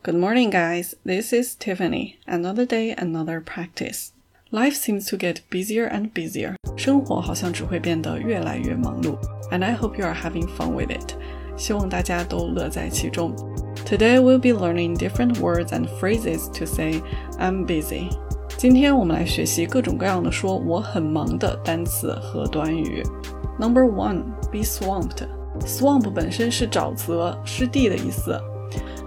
Good morning, guys. This is Tiffany. Another day, another practice. Life seems to get busier and busier. 生活好像只会变得越来越忙碌。And I hope you are having fun with it. 希望大家都乐在其中。Today we'll be learning different words and phrases to say I'm busy. 今天我们来学习各种各样的说我很忙的单词和短语。Number one, be swamped. Swamp 本身是沼泽、湿地的意思。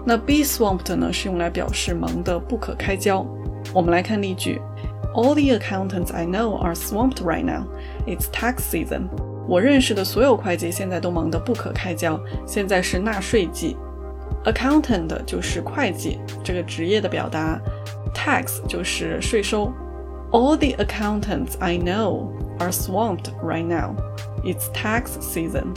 那 be swamped 呢，是用来表示忙得不可开交。我们来看例句：All the accountants I know are swamped right now. It's tax season. 我认识的所有会计现在都忙得不可开交，现在是纳税季。Accountant 就是会计这个职业的表达，tax 就是税收。All the accountants I know are swamped right now. It's tax season.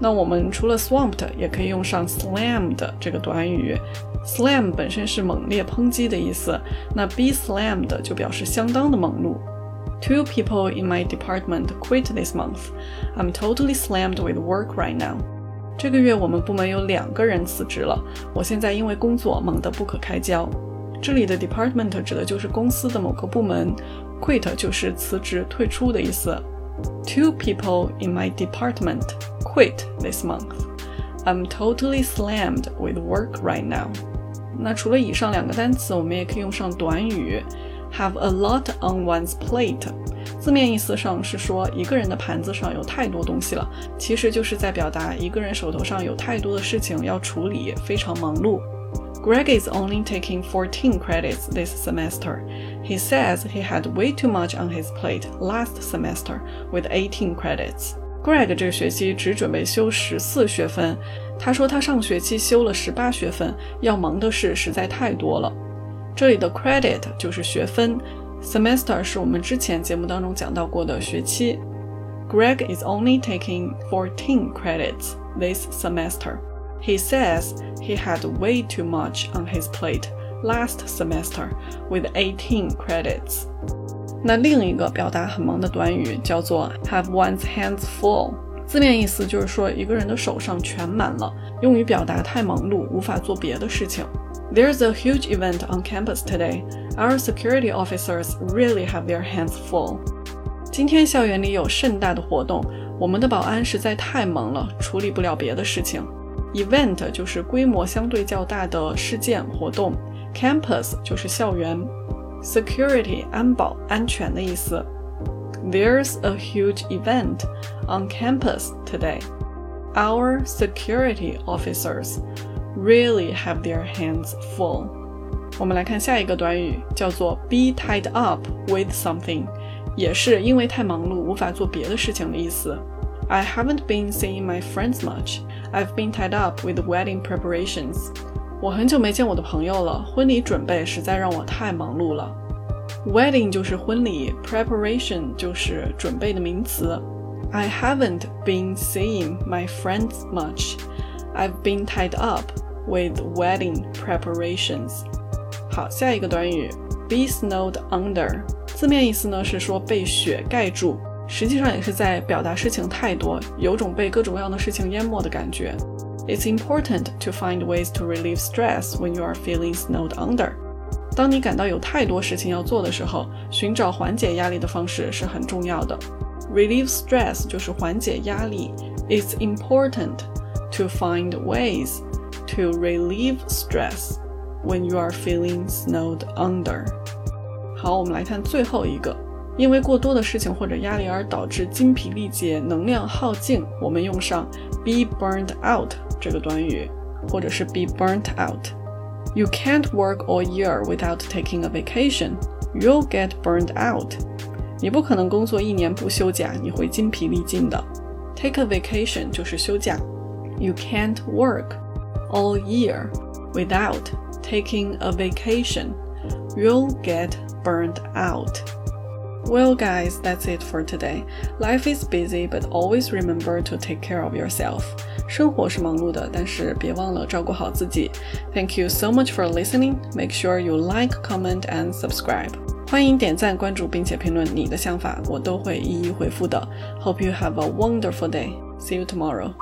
那我们除了 swamped，也可以用上 slammed 这个短语。slam 本身是猛烈抨击的意思，那 be slammed 就表示相当的忙碌。Two people in my department quit this month. I'm totally slammed with work right now. 这个月我们部门有两个人辞职了，我现在因为工作忙得不可开交。这里的 department 指的就是公司的某个部门，quit 就是辞职、退出的意思。Two people in my department quit this month. I'm totally slammed with work right now. 那除了以上两个单词，我们也可以用上短语 have a lot on one's plate。字面意思上是说一个人的盘子上有太多东西了，其实就是在表达一个人手头上有太多的事情要处理，非常忙碌。Greg is only taking 14 credits this semester. He says he had way too much on his plate last semester with 18 credits. Greg 这个学期只准备修十四学分，他说他上学期修了十八学分，要忙的事实在太多了。这里的 credit 就是学分，semester 是我们之前节目当中讲到过的学期。Greg is only taking 14 credits this semester. He says he had way too much on his plate last semester with 18 credits. 那另一个表达很忙的短语叫做 have one's hands full，字面意思就是说一个人的手上全满了，用于表达太忙碌无法做别的事情。There's a huge event on campus today. Our security officers really have their hands full. 今天校园里有盛大的活动，我们的保安实在太忙了，处理不了别的事情。Event 就是规模相对较大的事件活动，Campus 就是校园 ，Security 安保安全的意思。There's a huge event on campus today. Our security officers really have their hands full. 我们来看下一个短语，叫做 be tied up with something，也是因为太忙碌无法做别的事情的意思。I haven't been seeing my friends much. I've been tied up with wedding preparations. 我很久没见我的朋友了，婚礼准备实在让我太忙碌了。Wedding 就是婚礼，preparation 就是准备的名词。I haven't been seeing my friends much. I've been tied up with wedding preparations. 好，下一个短语，be snowed under，字面意思呢是说被雪盖住。实际上也是在表达事情太多，有种被各种各样的事情淹没的感觉。It's important to find ways to relieve stress when you are feeling snowed under。当你感到有太多事情要做的时候，寻找缓解压力的方式是很重要的。Relieve stress 就是缓解压力。It's important to find ways to relieve stress when you are feeling snowed under。好，我们来看最后一个。因为过多的事情或者压力而导致精疲力竭、能量耗尽，我们用上 be burned out 这个短语，或者是 be burnt out。You can't work all year without taking a vacation. You'll get burned out. 你不可能工作一年不休假，你会精疲力尽的。Take a vacation 就是休假。You can't work all year without taking a vacation. You'll get burned out. Well, guys, that's it for today. Life is busy, but always remember to take care of yourself. 生活是忙碌的，但是别忘了照顾好自己。Thank you so much for listening. Make sure you like, comment, and subscribe. 欢迎点赞、关注并且评论你的想法，我都会一一回复的。Hope you have a wonderful day. See you tomorrow.